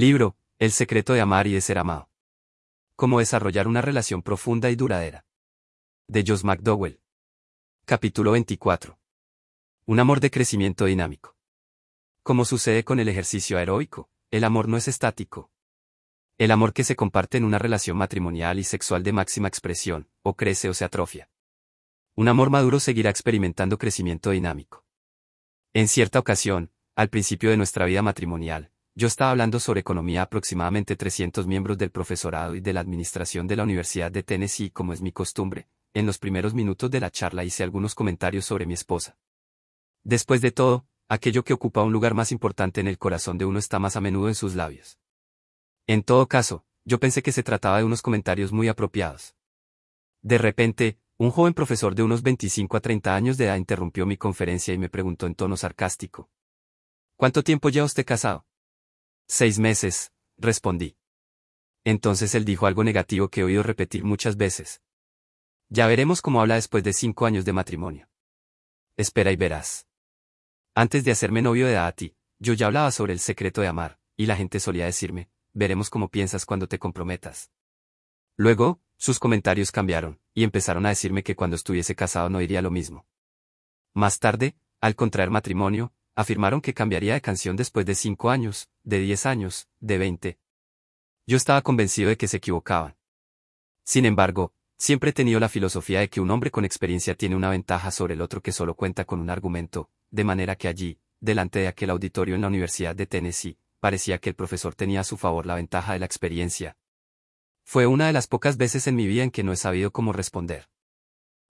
Libro, El secreto de amar y de ser amado. Cómo desarrollar una relación profunda y duradera. De Joss McDowell. Capítulo 24. Un amor de crecimiento dinámico. Como sucede con el ejercicio aeróbico, el amor no es estático. El amor que se comparte en una relación matrimonial y sexual de máxima expresión, o crece o se atrofia. Un amor maduro seguirá experimentando crecimiento dinámico. En cierta ocasión, al principio de nuestra vida matrimonial, yo estaba hablando sobre economía aproximadamente 300 miembros del profesorado y de la administración de la Universidad de Tennessee como es mi costumbre. En los primeros minutos de la charla hice algunos comentarios sobre mi esposa. Después de todo, aquello que ocupa un lugar más importante en el corazón de uno está más a menudo en sus labios. En todo caso, yo pensé que se trataba de unos comentarios muy apropiados. De repente, un joven profesor de unos 25 a 30 años de edad interrumpió mi conferencia y me preguntó en tono sarcástico. ¿Cuánto tiempo lleva usted casado? Seis meses, respondí. Entonces él dijo algo negativo que he oído repetir muchas veces. Ya veremos cómo habla después de cinco años de matrimonio. Espera y verás. Antes de hacerme novio de Ati, yo ya hablaba sobre el secreto de amar, y la gente solía decirme, veremos cómo piensas cuando te comprometas. Luego, sus comentarios cambiaron, y empezaron a decirme que cuando estuviese casado no diría lo mismo. Más tarde, al contraer matrimonio, afirmaron que cambiaría de canción después de cinco años, de diez años, de veinte. Yo estaba convencido de que se equivocaban. Sin embargo, siempre he tenido la filosofía de que un hombre con experiencia tiene una ventaja sobre el otro que solo cuenta con un argumento, de manera que allí, delante de aquel auditorio en la Universidad de Tennessee, parecía que el profesor tenía a su favor la ventaja de la experiencia. Fue una de las pocas veces en mi vida en que no he sabido cómo responder.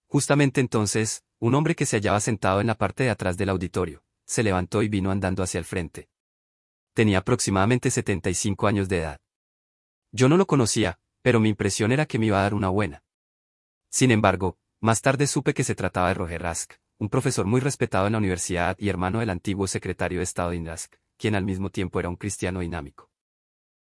Justamente entonces, un hombre que se hallaba sentado en la parte de atrás del auditorio, se levantó y vino andando hacia el frente. Tenía aproximadamente 75 años de edad. Yo no lo conocía, pero mi impresión era que me iba a dar una buena. Sin embargo, más tarde supe que se trataba de Roger Rask, un profesor muy respetado en la universidad y hermano del antiguo secretario de Estado de Rask, quien al mismo tiempo era un cristiano dinámico.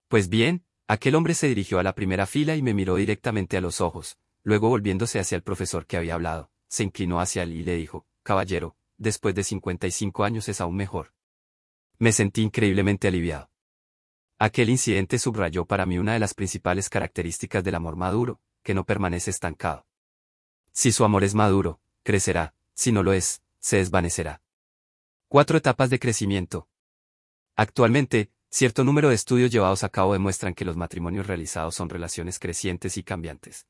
Pues bien, aquel hombre se dirigió a la primera fila y me miró directamente a los ojos, luego volviéndose hacia el profesor que había hablado, se inclinó hacia él y le dijo, Caballero, después de 55 años es aún mejor. Me sentí increíblemente aliviado. Aquel incidente subrayó para mí una de las principales características del amor maduro, que no permanece estancado. Si su amor es maduro, crecerá, si no lo es, se desvanecerá. Cuatro etapas de crecimiento. Actualmente, cierto número de estudios llevados a cabo demuestran que los matrimonios realizados son relaciones crecientes y cambiantes.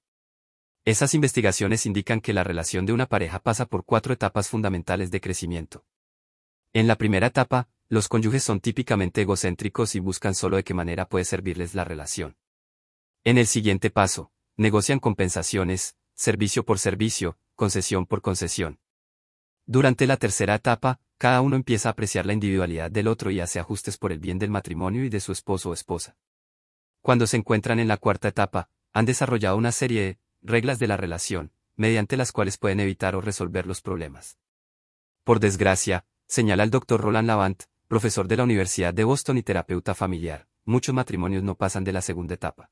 Esas investigaciones indican que la relación de una pareja pasa por cuatro etapas fundamentales de crecimiento. En la primera etapa, los cónyuges son típicamente egocéntricos y buscan solo de qué manera puede servirles la relación. En el siguiente paso, negocian compensaciones, servicio por servicio, concesión por concesión. Durante la tercera etapa, cada uno empieza a apreciar la individualidad del otro y hace ajustes por el bien del matrimonio y de su esposo o esposa. Cuando se encuentran en la cuarta etapa, han desarrollado una serie de reglas de la relación, mediante las cuales pueden evitar o resolver los problemas. Por desgracia, señala el doctor Roland Lavant, profesor de la Universidad de Boston y terapeuta familiar, muchos matrimonios no pasan de la segunda etapa.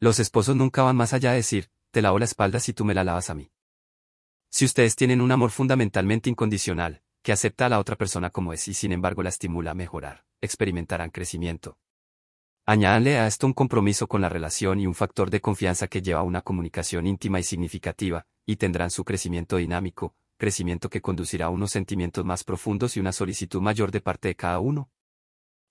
Los esposos nunca van más allá de decir, te lavo la espalda si tú me la lavas a mí. Si ustedes tienen un amor fundamentalmente incondicional, que acepta a la otra persona como es y sin embargo la estimula a mejorar, experimentarán crecimiento. Añádanle a esto un compromiso con la relación y un factor de confianza que lleva a una comunicación íntima y significativa, y tendrán su crecimiento dinámico, crecimiento que conducirá a unos sentimientos más profundos y una solicitud mayor de parte de cada uno.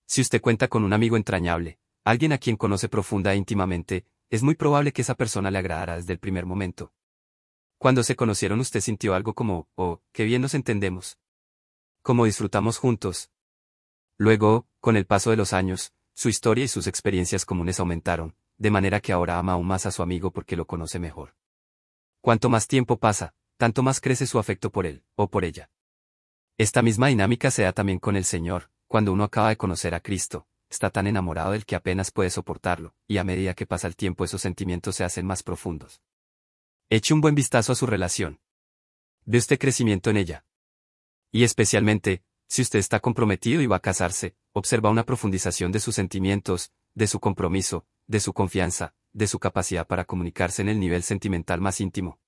Si usted cuenta con un amigo entrañable, alguien a quien conoce profunda e íntimamente, es muy probable que esa persona le agradará desde el primer momento. Cuando se conocieron usted sintió algo como, oh, qué bien nos entendemos. Como disfrutamos juntos. Luego, con el paso de los años, su historia y sus experiencias comunes aumentaron, de manera que ahora ama aún más a su amigo porque lo conoce mejor. Cuanto más tiempo pasa, tanto más crece su afecto por él, o por ella. Esta misma dinámica se da también con el Señor, cuando uno acaba de conocer a Cristo, está tan enamorado del que apenas puede soportarlo, y a medida que pasa el tiempo esos sentimientos se hacen más profundos. Eche un buen vistazo a su relación. Ve usted crecimiento en ella. Y especialmente, si usted está comprometido y va a casarse, observa una profundización de sus sentimientos, de su compromiso, de su confianza, de su capacidad para comunicarse en el nivel sentimental más íntimo.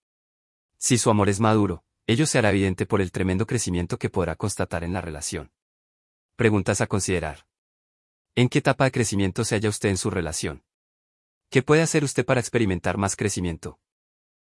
Si su amor es maduro, ello se hará evidente por el tremendo crecimiento que podrá constatar en la relación. Preguntas a considerar. ¿En qué etapa de crecimiento se halla usted en su relación? ¿Qué puede hacer usted para experimentar más crecimiento?